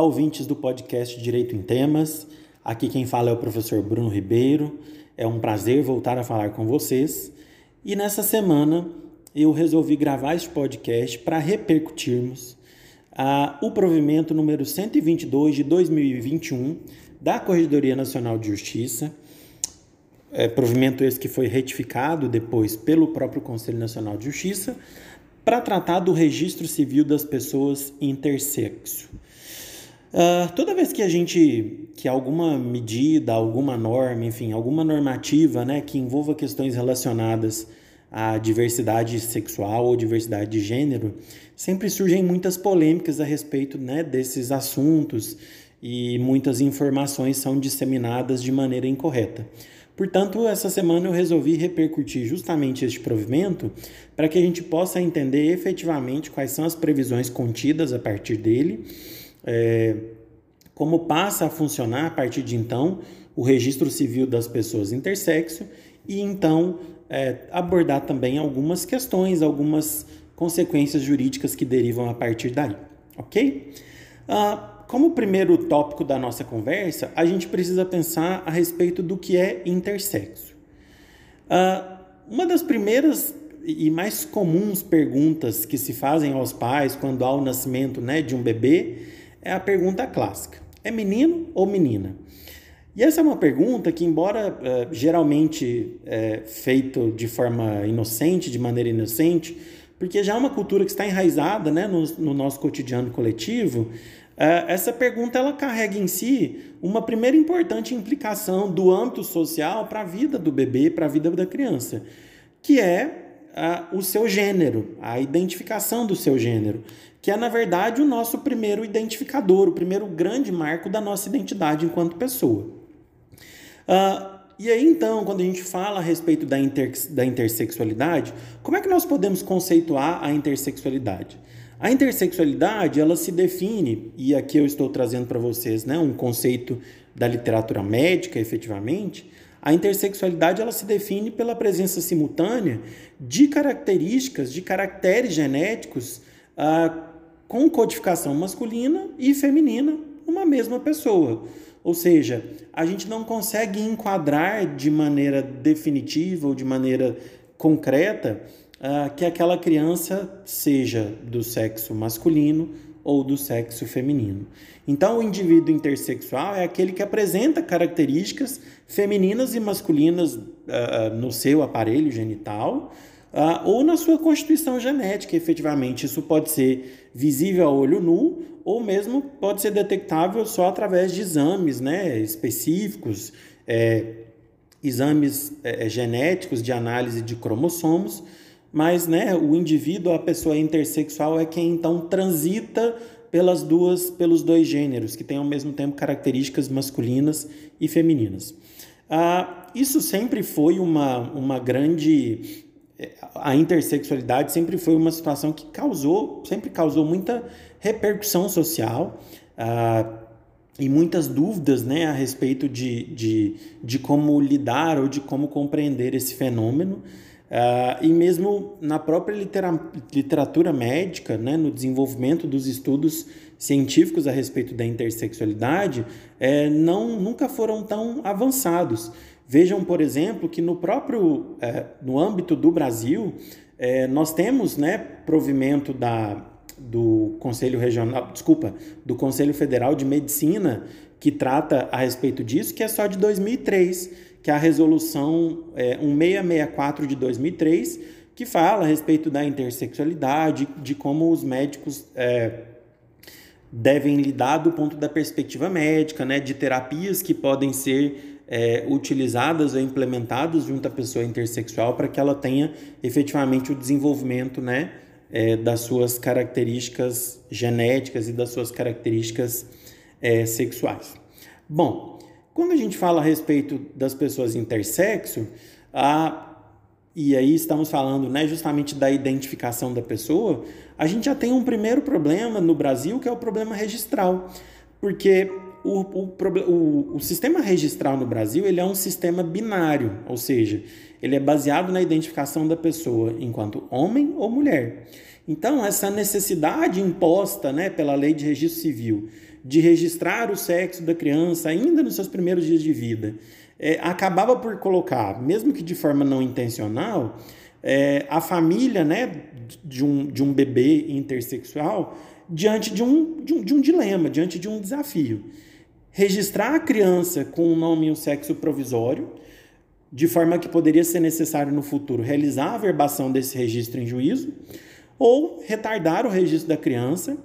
Olá, ouvintes do podcast Direito em Temas. Aqui quem fala é o professor Bruno Ribeiro. É um prazer voltar a falar com vocês. E nessa semana eu resolvi gravar este podcast para repercutirmos ah, o provimento número 122 de 2021 da Corregedoria Nacional de Justiça. É, provimento esse que foi retificado depois pelo próprio Conselho Nacional de Justiça para tratar do registro civil das pessoas intersexo. Uh, toda vez que a gente, que alguma medida, alguma norma, enfim, alguma normativa, né, que envolva questões relacionadas à diversidade sexual ou diversidade de gênero, sempre surgem muitas polêmicas a respeito, né, desses assuntos e muitas informações são disseminadas de maneira incorreta. Portanto, essa semana eu resolvi repercutir justamente este provimento para que a gente possa entender efetivamente quais são as previsões contidas a partir dele é, como passa a funcionar a partir de então o registro civil das pessoas intersexo e então é, abordar também algumas questões, algumas consequências jurídicas que derivam a partir daí, ok? Ah, como primeiro tópico da nossa conversa, a gente precisa pensar a respeito do que é intersexo. Ah, uma das primeiras e mais comuns perguntas que se fazem aos pais quando há o nascimento né, de um bebê é a pergunta clássica: é menino ou menina? E essa é uma pergunta que, embora uh, geralmente é, feito de forma inocente, de maneira inocente, porque já é uma cultura que está enraizada né, no, no nosso cotidiano coletivo, uh, essa pergunta ela carrega em si uma primeira importante implicação do âmbito social para a vida do bebê, para a vida da criança, que é o seu gênero, a identificação do seu gênero, que é, na verdade, o nosso primeiro identificador, o primeiro grande marco da nossa identidade enquanto pessoa. Uh, e aí, então, quando a gente fala a respeito da, inter, da intersexualidade, como é que nós podemos conceituar a intersexualidade? A intersexualidade, ela se define, e aqui eu estou trazendo para vocês né, um conceito da literatura médica, efetivamente, a intersexualidade ela se define pela presença simultânea de características, de caracteres genéticos ah, com codificação masculina e feminina numa mesma pessoa. Ou seja, a gente não consegue enquadrar de maneira definitiva ou de maneira concreta ah, que aquela criança seja do sexo masculino ou do sexo feminino. Então, o indivíduo intersexual é aquele que apresenta características femininas e masculinas uh, no seu aparelho genital uh, ou na sua constituição genética, efetivamente. Isso pode ser visível a olho nu ou mesmo pode ser detectável só através de exames né, específicos, é, exames é, genéticos de análise de cromossomos mas né, o indivíduo, a pessoa intersexual é quem então transita pelas duas, pelos dois gêneros, que têm ao mesmo tempo características masculinas e femininas. Ah, isso sempre foi uma, uma grande. A intersexualidade sempre foi uma situação que causou, sempre causou muita repercussão social. Ah, e muitas dúvidas né, a respeito de, de, de como lidar ou de como compreender esse fenômeno. Uh, e mesmo na própria litera literatura médica, né, no desenvolvimento dos estudos científicos a respeito da intersexualidade, é, não, nunca foram tão avançados. Vejam, por exemplo, que no próprio é, no âmbito do Brasil, é, nós temos né, provimento da, do Conselho Regional, desculpa, do Conselho Federal de Medicina, que trata a respeito disso, que é só de 2003 que é a resolução é, 1664 de 2003, que fala a respeito da intersexualidade, de como os médicos é, devem lidar do ponto da perspectiva médica, né, de terapias que podem ser é, utilizadas ou implementadas junto à pessoa intersexual para que ela tenha efetivamente o desenvolvimento né, é, das suas características genéticas e das suas características é, sexuais. Bom, quando a gente fala a respeito das pessoas intersexo, a, e aí estamos falando né, justamente da identificação da pessoa, a gente já tem um primeiro problema no Brasil, que é o problema registral. Porque o, o, o, o, sistema registral no Brasil ele é um sistema binário, ou seja, ele é baseado na identificação da pessoa enquanto homem ou mulher. Então, essa necessidade imposta né, pela lei de registro civil de registrar o sexo da criança ainda nos seus primeiros dias de vida, é, acabava por colocar, mesmo que de forma não intencional, é, a família né, de, um, de um bebê intersexual diante de um, de um, de um dilema, diante de um desafio. Registrar a criança com o nome e o sexo provisório, de forma que poderia ser necessário no futuro realizar a verbação desse registro em juízo, ou retardar o registro da criança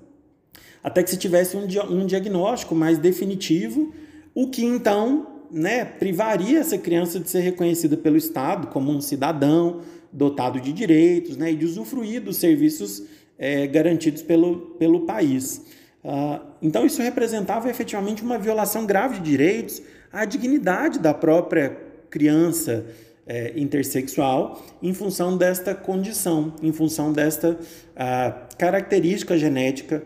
até que se tivesse um, um diagnóstico mais definitivo, o que então né, privaria essa criança de ser reconhecida pelo Estado como um cidadão dotado de direitos né, e de usufruir dos serviços é, garantidos pelo, pelo país. Uh, então, isso representava efetivamente uma violação grave de direitos à dignidade da própria criança é, intersexual em função desta condição, em função desta uh, característica genética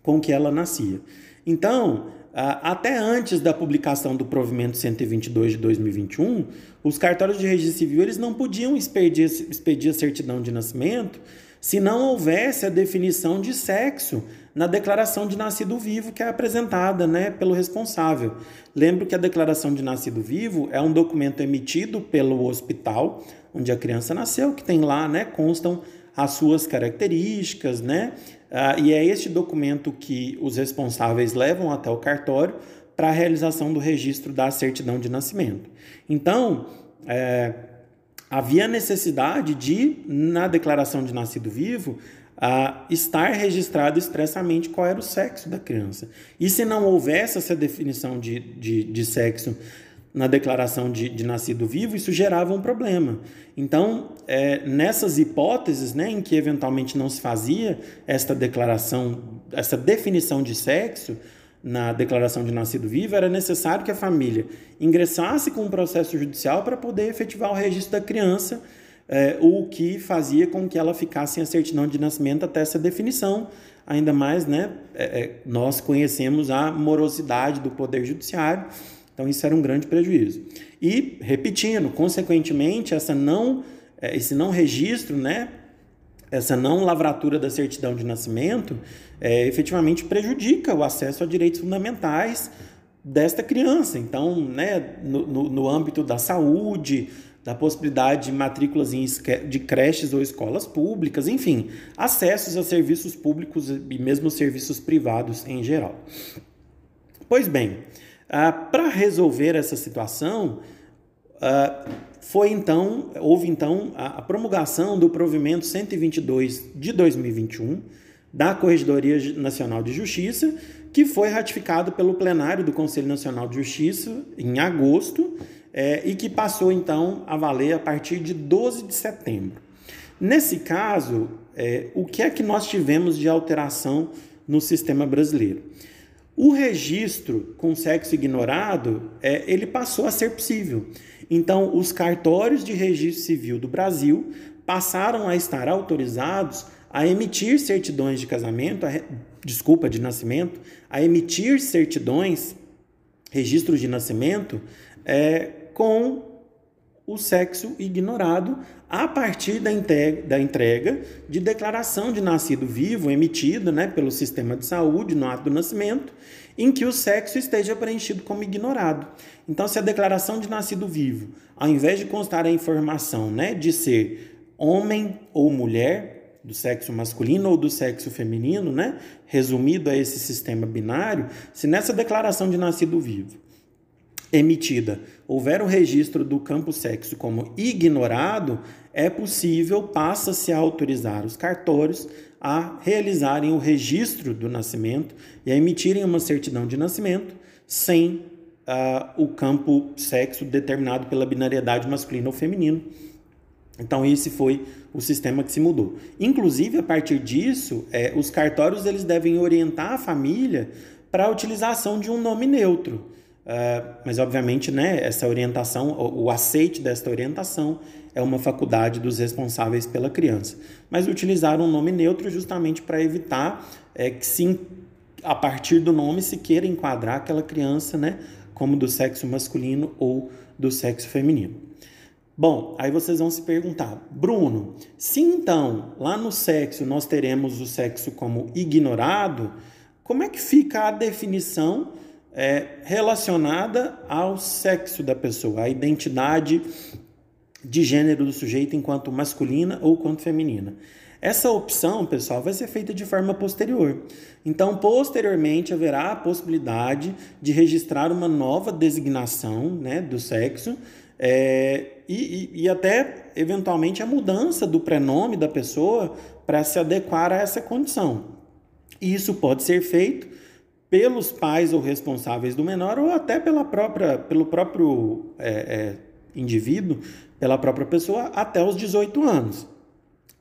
com que ela nascia. Então, até antes da publicação do provimento 122 de 2021, os cartórios de registro civil eles não podiam expedir, expedir a certidão de nascimento se não houvesse a definição de sexo na declaração de nascido vivo que é apresentada né, pelo responsável. Lembro que a declaração de nascido vivo é um documento emitido pelo hospital onde a criança nasceu, que tem lá, né, constam as suas características, né? Ah, e é este documento que os responsáveis levam até o cartório para a realização do registro da certidão de nascimento. Então, é, havia necessidade de, na declaração de nascido vivo, a estar registrado expressamente qual era o sexo da criança. E se não houvesse essa definição de, de, de sexo na declaração de, de, nascido vivo, isso gerava um problema. Então, é, nessas hipóteses né, em que eventualmente não se fazia esta declaração, essa definição de sexo na declaração de nascido vivo, era necessário que a família ingressasse com um processo judicial para poder efetivar o registro da criança, é, o que fazia com que ela ficasse sem a certidão de nascimento até essa definição. Ainda mais, né, é, é nós conhecemos a morosidade do Poder Judiciário então isso era um grande prejuízo. E, repetindo, consequentemente, essa não, eh, esse não registro, né, essa não lavratura da certidão de nascimento, é, efetivamente prejudica o acesso a direitos fundamentais desta criança. Então, né, no, no, no âmbito da saúde, da possibilidade de matrículas em, de creches ou escolas públicas, enfim, acessos a serviços públicos e mesmo serviços privados em geral. Pois bem, ah, Para resolver essa situação, ah, foi então, houve então a, a promulgação do provimento 122 de 2021 da Corregedoria Nacional de Justiça, que foi ratificado pelo plenário do Conselho Nacional de Justiça em agosto é, e que passou então a valer a partir de 12 de setembro. Nesse caso, é, o que é que nós tivemos de alteração no sistema brasileiro? O registro com sexo ignorado, é, ele passou a ser possível. Então, os cartórios de registro civil do Brasil passaram a estar autorizados a emitir certidões de casamento, a, desculpa, de nascimento, a emitir certidões, registros de nascimento, é, com o sexo ignorado a partir da entrega, da entrega de declaração de nascido vivo emitida né, pelo sistema de saúde no ato do nascimento, em que o sexo esteja preenchido como ignorado. Então, se a declaração de nascido vivo, ao invés de constar a informação né, de ser homem ou mulher, do sexo masculino ou do sexo feminino, né, resumido a esse sistema binário, se nessa declaração de nascido vivo emitida houver o registro do campo sexo como ignorado, é possível, passa-se a autorizar os cartórios a realizarem o registro do nascimento e a emitirem uma certidão de nascimento sem uh, o campo sexo determinado pela binariedade masculino ou feminino. Então esse foi o sistema que se mudou. Inclusive a partir disso, é, os cartórios eles devem orientar a família para a utilização de um nome neutro. Uh, mas, obviamente, né, essa orientação, o, o aceite desta orientação é uma faculdade dos responsáveis pela criança. Mas utilizar um nome neutro justamente para evitar é, que se a partir do nome se queira enquadrar aquela criança, né, como do sexo masculino ou do sexo feminino. Bom, aí vocês vão se perguntar, Bruno, se então lá no sexo nós teremos o sexo como ignorado, como é que fica a definição é, relacionada ao sexo da pessoa, a identidade de gênero do sujeito enquanto masculina ou quanto feminina? Essa opção, pessoal, vai ser feita de forma posterior. Então, posteriormente, haverá a possibilidade de registrar uma nova designação né, do sexo é, e, e, e, até, eventualmente, a mudança do prenome da pessoa para se adequar a essa condição. E isso pode ser feito pelos pais ou responsáveis do menor ou até pela própria, pelo próprio é, é, indivíduo, pela própria pessoa, até os 18 anos.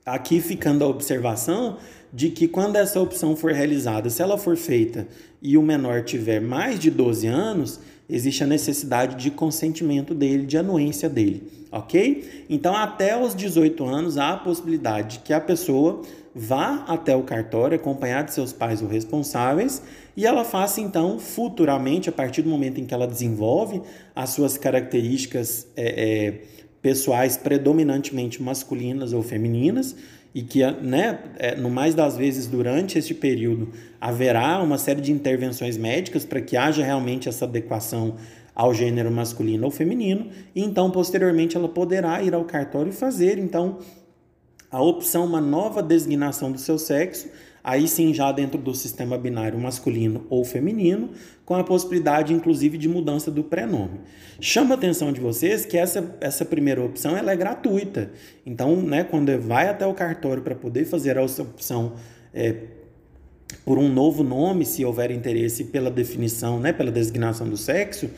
Aqui ficando a observação de que quando essa opção for realizada, se ela for feita e o menor tiver mais de 12 anos, existe a necessidade de consentimento dele, de anuência dele, ok? Então, até os 18 anos, há a possibilidade que a pessoa vá até o cartório acompanhada de seus pais ou responsáveis e ela faça, então, futuramente, a partir do momento em que ela desenvolve as suas características é, é, pessoais predominantemente masculinas ou femininas, e que, né, é, no mais das vezes durante este período, haverá uma série de intervenções médicas para que haja realmente essa adequação ao gênero masculino ou feminino, e então, posteriormente, ela poderá ir ao cartório e fazer, então, a opção, uma nova designação do seu sexo, aí sim já dentro do sistema binário masculino ou feminino, com a possibilidade inclusive de mudança do prenome. Chama a atenção de vocês que essa, essa primeira opção ela é gratuita. Então, né, quando vai até o cartório para poder fazer a opção é, por um novo nome, se houver interesse pela definição, né, pela designação do sexo,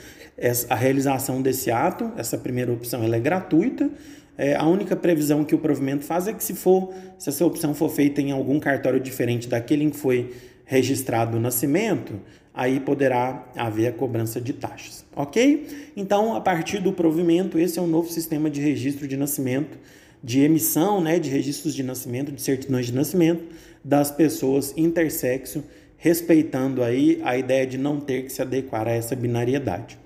a realização desse ato, essa primeira opção, ela é gratuita. É, a única previsão que o provimento faz é que se for, se essa opção for feita em algum cartório diferente daquele em que foi registrado o nascimento, aí poderá haver a cobrança de taxas, ok? Então, a partir do provimento, esse é um novo sistema de registro de nascimento, de emissão, né, de registros de nascimento, de certidões de nascimento das pessoas intersexo, respeitando aí a ideia de não ter que se adequar a essa binariedade.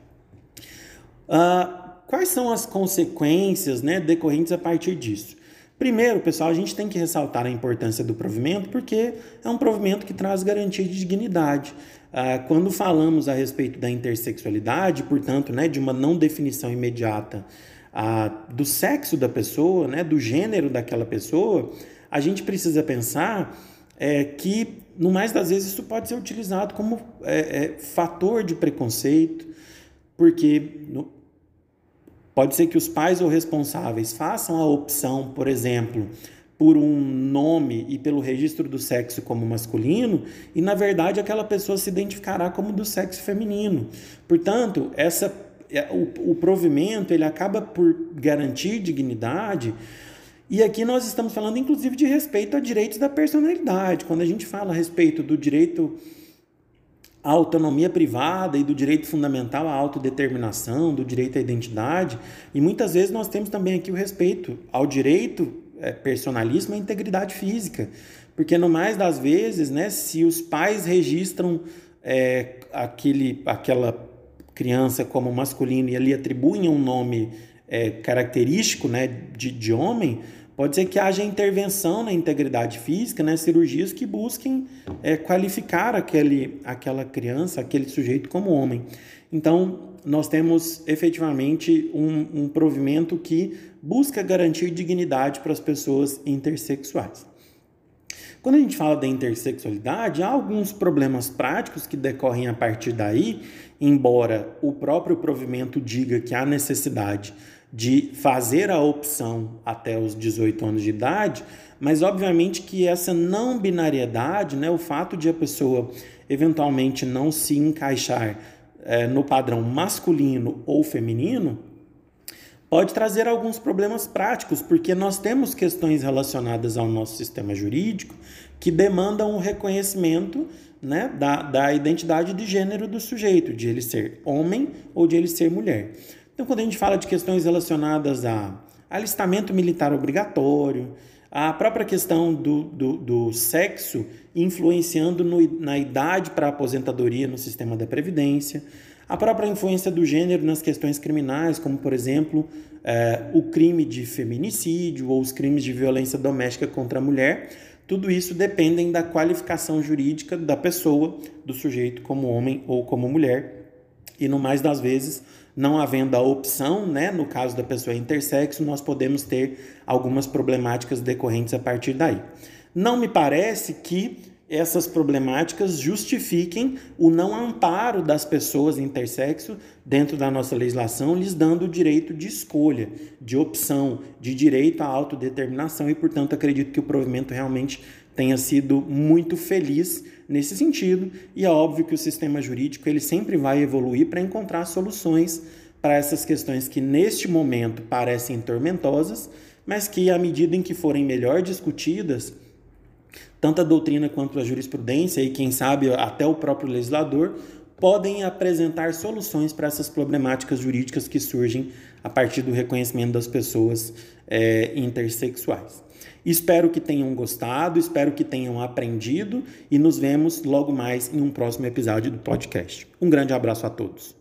Uh, Quais são as consequências né, decorrentes a partir disso? Primeiro, pessoal, a gente tem que ressaltar a importância do provimento porque é um provimento que traz garantia de dignidade. Ah, quando falamos a respeito da intersexualidade, portanto, né, de uma não definição imediata ah, do sexo da pessoa, né, do gênero daquela pessoa, a gente precisa pensar é, que, no mais das vezes, isso pode ser utilizado como é, é, fator de preconceito, porque Pode ser que os pais ou responsáveis façam a opção, por exemplo, por um nome e pelo registro do sexo como masculino, e na verdade aquela pessoa se identificará como do sexo feminino. Portanto, essa é, o, o provimento ele acaba por garantir dignidade. E aqui nós estamos falando inclusive de respeito a direitos da personalidade. Quando a gente fala a respeito do direito a autonomia privada e do direito fundamental à autodeterminação, do direito à identidade, e muitas vezes nós temos também aqui o respeito ao direito é, personalismo e à integridade física, porque no mais das vezes, né, se os pais registram é, aquele, aquela criança como masculino e ali atribuem um nome é, característico né, de, de homem, Pode ser que haja intervenção na integridade física, né, cirurgias que busquem é, qualificar aquele, aquela criança, aquele sujeito como homem. Então, nós temos efetivamente um, um provimento que busca garantir dignidade para as pessoas intersexuais. Quando a gente fala da intersexualidade, há alguns problemas práticos que decorrem a partir daí, embora o próprio provimento diga que há necessidade de fazer a opção até os 18 anos de idade, mas obviamente que essa não binariedade, né, o fato de a pessoa eventualmente não se encaixar é, no padrão masculino ou feminino, pode trazer alguns problemas práticos, porque nós temos questões relacionadas ao nosso sistema jurídico que demandam o reconhecimento né, da, da identidade de gênero do sujeito, de ele ser homem ou de ele ser mulher. Então, quando a gente fala de questões relacionadas a alistamento militar obrigatório, a própria questão do, do, do sexo influenciando no, na idade para aposentadoria no sistema da Previdência, a própria influência do gênero nas questões criminais, como, por exemplo, é, o crime de feminicídio ou os crimes de violência doméstica contra a mulher, tudo isso dependem da qualificação jurídica da pessoa, do sujeito como homem ou como mulher. E no mais das vezes, não havendo a opção, né, no caso da pessoa intersexo, nós podemos ter algumas problemáticas decorrentes a partir daí. Não me parece que essas problemáticas justifiquem o não amparo das pessoas intersexo dentro da nossa legislação, lhes dando o direito de escolha, de opção, de direito à autodeterminação e, portanto, acredito que o provimento realmente tenha sido muito feliz nesse sentido e é óbvio que o sistema jurídico ele sempre vai evoluir para encontrar soluções para essas questões que neste momento parecem tormentosas, mas que à medida em que forem melhor discutidas, tanto a doutrina quanto a jurisprudência e quem sabe até o próprio legislador podem apresentar soluções para essas problemáticas jurídicas que surgem a partir do reconhecimento das pessoas é, intersexuais. Espero que tenham gostado, espero que tenham aprendido e nos vemos logo mais em um próximo episódio do podcast. Um grande abraço a todos.